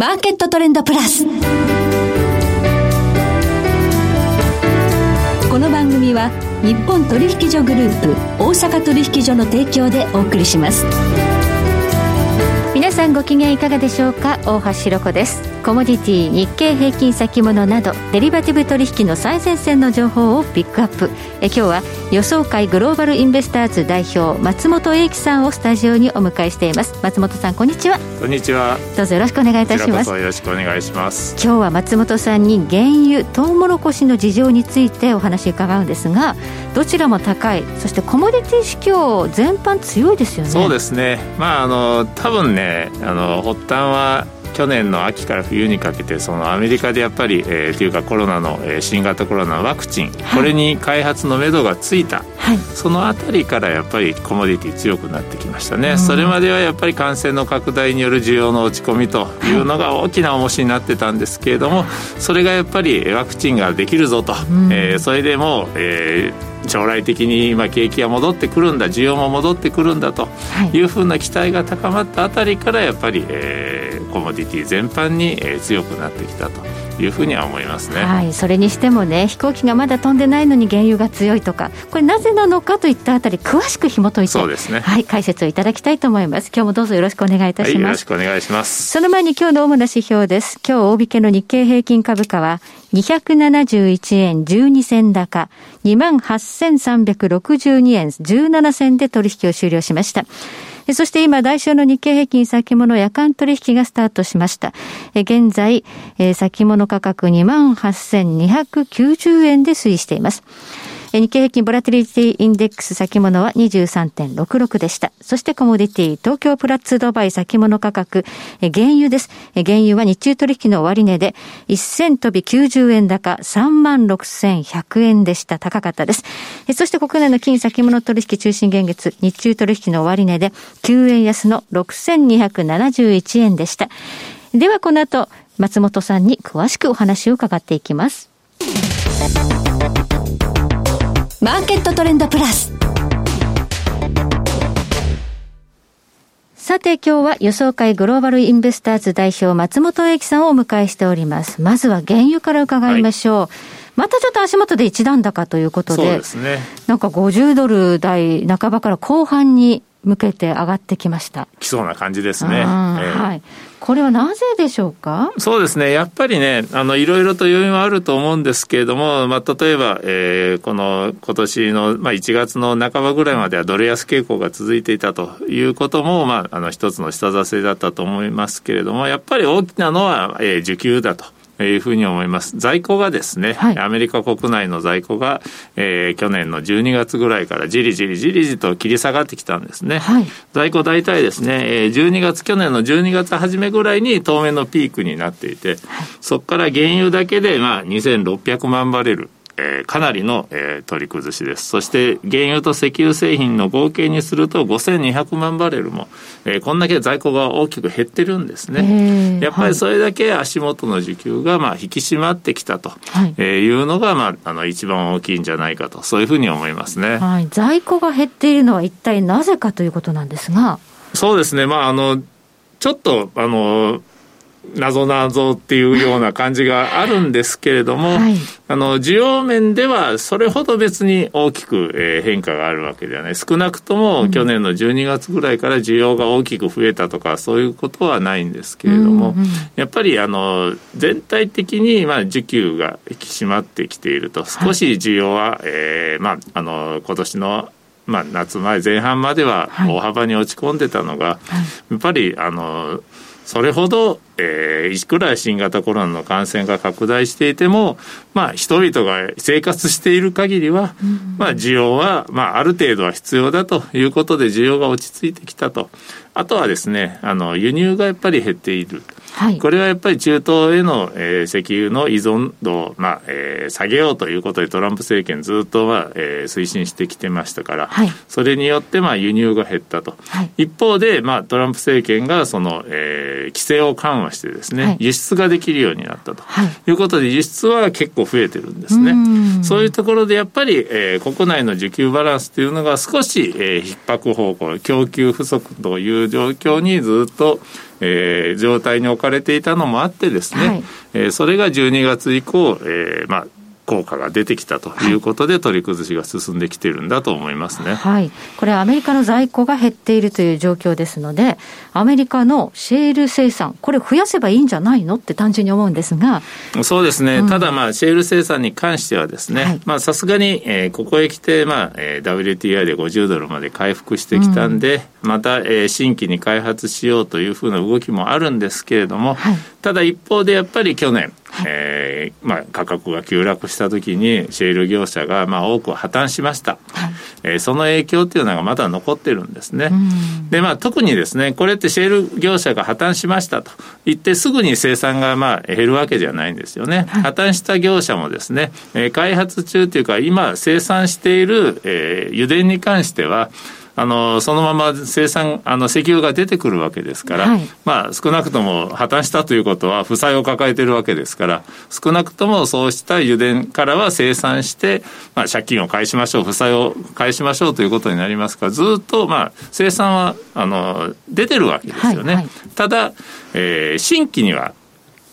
マーケットトレンドプラス。この番組は日本取引所グループ大阪取引所の提供でお送りします。皆さんご機嫌いかがでしょうか？大橋ひろ子ですコモディティ日経平均先物などデリバティブ取引の最前線の情報をピックアップ。え今日は予想会グローバルインベスターズ代表松本英樹さんをスタジオにお迎えしています。松本さんこんにちは。こんにちは。どうぞよろしくお願いいたします。よろしくお願いします。今日は松本さんに原油トウモロコシの事情についてお話伺うんですがどちらも高い。そしてコモディティ指標全般強いですよね。そうですね。まああの多分ねあの発端は去年の秋から冬にかけてそのアメリカでやっぱり、えー、というかコロナの、えー、新型コロナワクチン、はい、これに開発のめどがついた、はい、そのあたりからやっぱりコモディティ強くなってきましたね、それまではやっぱり感染の拡大による需要の落ち込みというのが大きな重しになってたんですけれども、それがやっぱりワクチンができるぞと、えー、それでも、えー将来的にまあ景気が戻ってくるんだ需要も戻ってくるんだというふうな期待が高まったあたりからやっぱり、えー、コモディティ全般に、えー、強くなってきたというふうには思いますね、はい、それにしてもね飛行機がまだ飛んでないのに原油が強いとかこれなぜなのかといったあたり詳しく紐解いてそうですね、はい、解説をいただきたいと思います。今日もどうぞよろしくお願いいたします、はい、よろしくお願いします。その前に今日の主な指標です。今日大引けの日経平均株価は271円12銭高28,362円17銭で取引を終了しましたそして今、来週の日経平均先物夜間取引がスタートしました。現在、先物価格28,290円で推移しています。日経平均ボラティリティインデックス先物は23.66でした。そしてコモディティ、東京プラッツドバイ先物価格、原油です。原油は日中取引の終値で1000飛び90円高36,100円でした。高かったです。そして国内の金先物取引中心現月、日中取引の終値で9円安の6271円でした。ではこの後、松本さんに詳しくお話を伺っていきます。マーケットトレンドプラス。さて今日は予想会グローバルインベスターズ代表松本英樹さんをお迎えしております。まずは原油から伺いましょう。はいまたちょっと足元で一段高ということで、そうですね、なんか50ドル台半ばから後半に向けて上がってきました。来そうな感じですね。えー、はい。これはなぜでしょうか？そうですね。やっぱりね、あの、いろいろと要因はあると思うんですけれども、まあ、例えば、えー、この今年の、まあ、1月の半ばぐらいまではドル安傾向が続いていたということも、まあ、あの、一つの下支えだったと思いますけれども、やっぱり大きなのは、えー、需給だと。いうふうに思います。在庫がですね、はい、アメリカ国内の在庫が、えー、去年の12月ぐらいからじりじりじりじりと切り下がってきたんですね。はい、在庫大体ですね、えー、12月、去年の12月初めぐらいに当面のピークになっていて、はい、そこから原油だけで、まあ、2600万バレル。えー、かなりの、えー、取り崩しです。そして原油と石油製品の合計にすると5200万バレルも、えー、こんだけ在庫が大きく減ってるんですね。やっぱりそれだけ足元の需給がまあ引き締まってきたというのが、まあ、あの一番大きいんじゃないかと、そういうふうに思いますね。はい、在庫が減っているのは一体なぜかということなんですが。そうですね。まあ、あの、ちょっと、あの、謎謎っていうような感じがあるんですけれども、はい、あの需要面ではそれほど別に大きく、え変化があるわけではない。少なくとも去年の12月ぐらいから需要が大きく増えたとかそういうことはないんですけれども、うんうん、やっぱりあの全体的にまあ需給が引き締まってきていると。少し需要は、はい、えー、まあ、あの今年のまあ、夏前前半までは大幅に落ち込んでたのが、はい、やっぱりあのそれほど、えー、いくら新型コロナの感染が拡大していても、まあ、人々が生活している限りは、まあ、需要は、まあ、ある程度は必要だということで、需要が落ち着いてきたと。あとはですね、あの、輸入がやっぱり減っている。はい、これはやっぱり中東への、えー、石油の依存度を、まあえー、下げようということでトランプ政権ずっとは、えー、推進してきてましたから、はい、それによって、まあ、輸入が減ったと、はい、一方で、まあ、トランプ政権がその、えー、規制を緩和してですね、輸出ができるようになったと、い、うことで輸出は結構増えてるんですね。そういうところでやっぱり、えー、国内の需給バランスというのが少し、えー、逼迫方向供給不足という状況にずっとえー、状態に置かれていたのもあってですね、はい、えー、それが12月以降、えー、まあ、効果が出てきたということで、取り崩しが進んできているんだと思いますね。はい。これはアメリカの在庫が減っているという状況ですので、アメリカのシェール生産、これ増やせばいいんじゃないのって単純に思うんですが。そうですね。うん、ただまあ、シェール生産に関してはですね、さすがに、えー、ここへ来て、まあ、えー、WTI で50ドルまで回復してきたんで、うん、また、えー、新規に開発しようというふうな動きもあるんですけれども、はい、ただ一方でやっぱり去年、えーまあ、価格が急落した時にシェール業者がまあ多く破綻しました、はい、えー、その影響っていうのがまだ残ってるんですね、でまあ特にですねこれってシェール業者が破綻しましたと。言ってすぐに生産がまあ減るわけじゃないんですよね、はい、破綻した業者もですね、えー、開発中というか今生産している、えー、油田に関してはあのそのまま生産あの石油が出てくるわけですから、はい、まあ少なくとも破綻したということは負債を抱えているわけですから少なくともそうした油田からは生産して、まあ、借金を返しましょう負債を返しましょうということになりますからずっとまあ生産はあの出てるわけですよね。はいはい、ただ、えー、新規には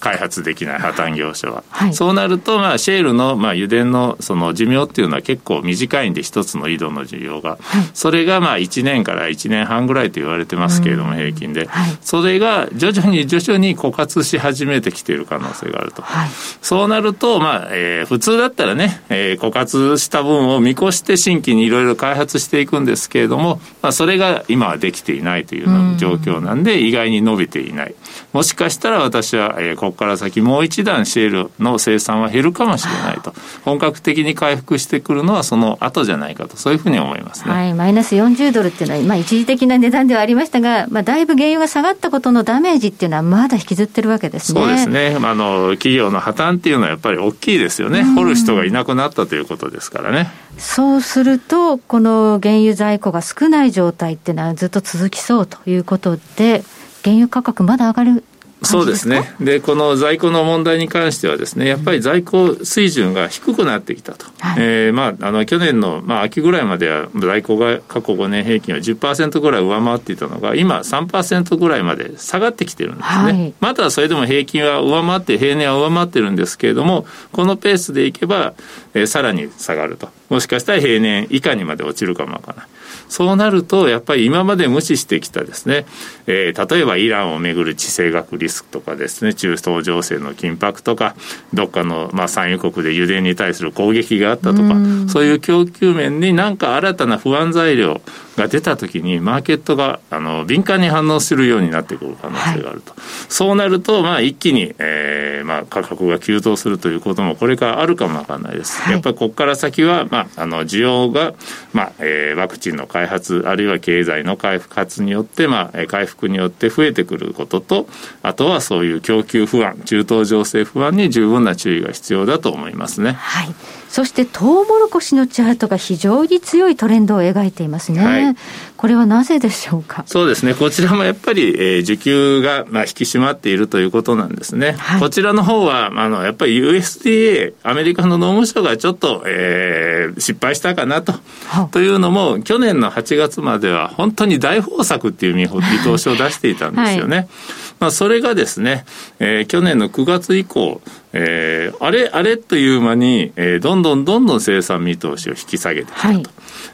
開発できない破綻業者は、はい、そうなると、まあ、シェールの、まあ、油田のその寿命っていうのは結構短いんで一つの井戸の需要が、はい、それがまあ1年から1年半ぐらいと言われてますけれども、平均で、はい、それが徐々に徐々に枯渇し始めてきている可能性があると、そうなると、まあえー、普通だったらね、えー、枯渇した分を見越して新規にいろいろ開発していくんですけれども、まあ、それが今はできていないという状況なんで、意外に伸びていない。もしかしたら私は、えー、ここから先もう一段シェールの生産は減るかもしれないと。本格的に回復してくるのはその後じゃないかと、そういうふうに思いますね。はい、マイナス40ドルっていうのは、まあ一時的な値段ではありましたが、まあだいぶ原油が下がったことのダメージっていうのはまだ引きずってるわけですね。そうですね。あの、企業の破綻っていうのはやっぱり大きいですよね。掘る人がいなくなったということですからね。そうすると、この原油在庫が少ない状態っていうのはずっと続きそうということで、原油価格まだ上がるそうですね。で、この在庫の問題に関してはですね、やっぱり在庫水準が低くなってきたと。はい、えー、まあ、あの、去年の、まあ、秋ぐらいまでは在庫が過去5年平均は10%ぐらい上回っていたのが、今3%ぐらいまで下がってきてるんですね。はい、まだそれでも平均は上回って、平年は上回ってるんですけれども、このペースでいけば、えー、さらに下がると。もしかしたら平年以下にまで落ちるかもわからない。そうなると、やっぱり今まで無視してきたですね、えー、例えばイランをめぐる地政学リスクとかですね、中東情勢の緊迫とか、どっかの、まあ、産油国で油田に対する攻撃があったとか、そういう供給面になんか新たな不安材料が出たときに、マーケットがあの敏感に反応するようになってくる可能性があると。はい、そうなると、まあ、一気に、えーまあ、価格が急騰するということもこれからあるかもわからないです。はい、やっぱりここから先は、まあ、あの需要が、まあえー、ワクチンの開発、あるいは経済の開発によって、まあ、回復によって増えてくることと、あとはそういう供給不安、中東情勢不安に十分な注意が必要だと思いますね。はいそしてトウモロコシのチャートが非常に強いトレンドを描いていますね。はい、これはなぜでしょうか？そうですね。こちらもやっぱり、えー、需給が、まあ、引き締まっているということなんですね。はい、こちらの方は、あの、やっぱり USDA、アメリカの農務省がちょっと、えー、失敗したかなと。というのも、去年の8月までは本当に大豊作っていう見通しを出していたんですよね。はいまあ、それがですね、えー、去年の9月以降、えー、あれあれという間に、えー、どんどんどんどん生産見通しを引き下げてきたと。はい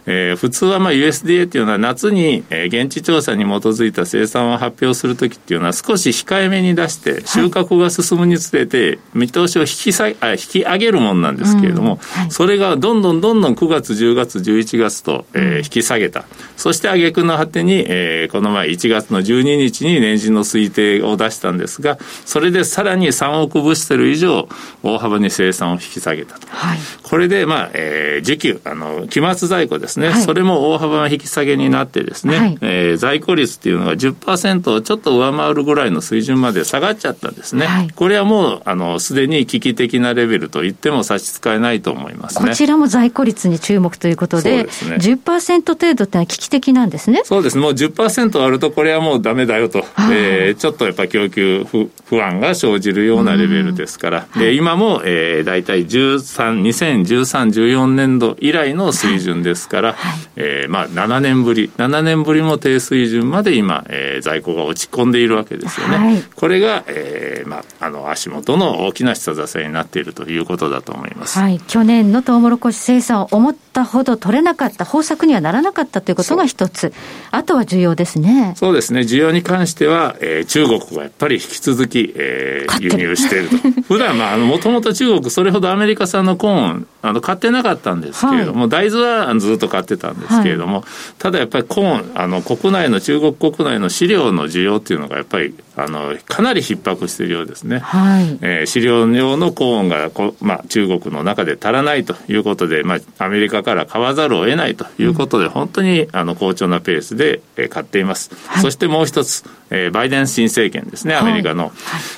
えー、普通はまあ USDA っていうのは夏に、えー、現地調査に基づいた生産を発表するときっていうのは少し控えめに出して収穫が進むにつれて見通しを引き下げあ引き上げるもんなんですけれども、うん。はい、それがどんどんどんどん9月10月11月と、えー、引き下げた。そして挙句の果てに、えー、この前1月の12日に年次の推定を出したんですがそれでさらに3億ブッセル以上大幅に生産を引き下げたと、はい、これでまあ、えー、需給あの期末在庫ですね、はい、それも大幅な引き下げになってですね、はい、えー、在庫率っていうのが10%をちょっと上回るぐらいの水準まで下がっちゃったんですね。はい、これはもう、あの、すでに危機的なレベルと言っても差し支えないと思いますね。こちらも在庫率に注目ということで、そうですね、10%程度ってのは危機的なんですね。そうです。もう10%あると、これはもうダメだよと、えー、ちょっとやっぱ供給不不安が生じるようなレベルですから、で今も、えー、大体13、2013、14年度以来の水準ですですから、はい、えー、まあ7年ぶり7年ぶりも低水準まで今、えー、在庫が落ち込んでいるわけですよね、はい、これが、えーまあ、あの足元の大きな下支えになっているということだと思います、はい、去年のトウモロコシ生産を思ったほど取れなかった豊作にはならなかったということが一つ。あとは需要ですね。そうですね。需要に関しては、えー、中国がやっぱり引き続き、えー、輸入していると。普段まあもともと中国それほどアメリカ産のコーンあの買ってなかったんですけれども、はい、大豆はずっと買ってたんですけれども、はい、ただやっぱりコーンあの国内の中国国内の飼料の需要っていうのがやっぱりあのかなり逼迫しているようですね、はい。えー、飼料用のコーンがこ、まあ、中国の中で足らないということで、まあ、アメリカから買わざるを得ないということで、うん、本当にあの好調なペースで、えー、買っています、はい、そしてもう一つ、えー、バイデン新政権ですねアメリカの、はい、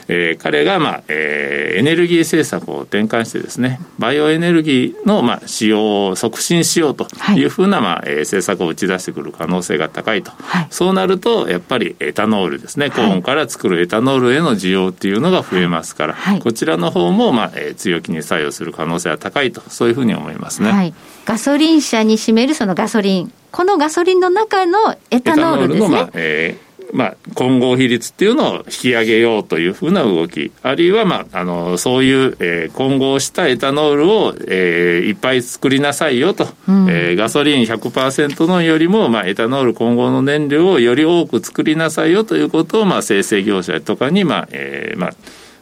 えー、彼が、まあえー、エネルギー政策を転換してですねバイオエネルギーの、まあ、使用を促進しようとい。うふうな、まあえー、政策を打ち出してくる可能性が高いと、そうなるとやっぱりエタノールですね。コーンから作るエタノールへの需要っていうのが増えますから、はい、こちらの方も、まあえー、強気に作用する可能性は高いとそういうふうに思いますね、はい、ガソリン車に占めるそのガソリン。このガソリンの中のエタノールですね。の、まあえーまあ、混合比率っていうのを引き上げようというふうな動き、あるいは、まあ、あの、そういう、えー、混合したエタノールを、えー、いっぱい作りなさいよと、うん、えー、ガソリン100%のよりも、まあ、エタノール混合の燃料をより多く作りなさいよということを、まあ、生成業者とかに、まあ、えー、まあ、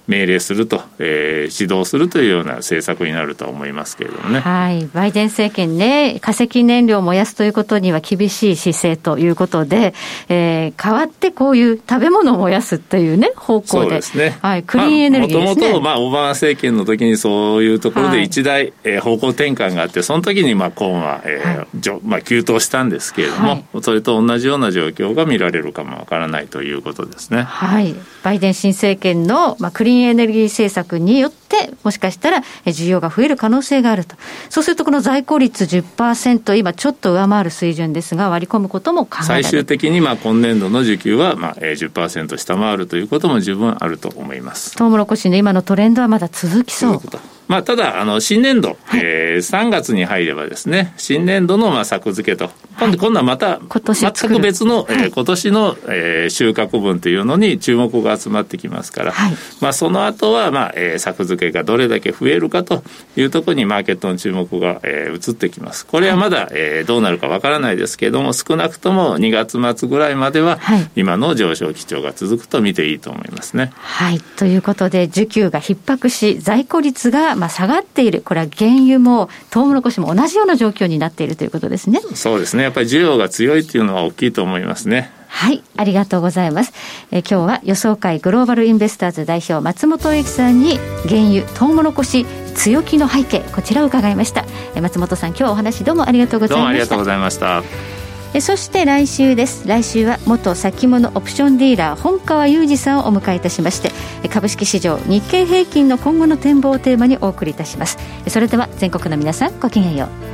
命令すると、えー、指導するというような政策になると思いますけれどもね。はい。バイデン政権ね、化石燃料を燃やすということには厳しい姿勢ということで、えー、代わってこういう食べ物を燃やすというね、方向で。そうですね。はい。クリーンエネルギーですね。もともと、まあ、オバマ政権の時にそういうところで一大、はい、えー、方向転換があって、その時に、まあ、コーンは、えー、はい、まあ、急騰したんですけれども、はい、それと同じような状況が見られるかもわからないということですね。はい。バイデン新政権の、まあ、クリーンエネルギー政策によって、もしかしたら需要が増える可能性があると。そうすると、この在庫率10%、今ちょっと上回る水準ですが、割り込むことも考えられる最終的にまあ今年度の需給はまあ10%下回るということも十分あると思います。トウモロコシの今のトレンドはまだ続きそうまあ、ただ、あの、新年度、はい、えー、3月に入ればですね、新年度の、まあ、作付けと、今度、今度はまた、全く別の、えー、今年の、えー、収穫分というのに注目が集まってきますから、はい、まあ、その後は、まあ、えー、作付けがどれだけ増えるかというところにマーケットの注目が、えー、移ってきます。これはまだ、えー、どうなるかわからないですけれども、少なくとも2月末ぐらいまでは、はい、今の上昇基調が続くと見ていいと思いますね。はい。ということで、需給が逼迫し、在庫率が、まあ、下がっている。これは原油も、トウモロコシも同じような状況になっているということですね。そうですね。やっぱり需要が強いっていうのは大きいと思いますね。はい、ありがとうございます。え今日は予想会グローバルインベスターズ代表松本英樹さんに原油トウモロコシ強気の背景こちらを伺いました。え松本さん今日お話どうもありがとうございました。どうもありがとうございました。えそして来週です来週は元先物オプションディーラー本川裕二さんをお迎えいたしまして株式市場日経平均の今後の展望をテーマにお送りいたしますそれでは全国の皆さんごきげんよう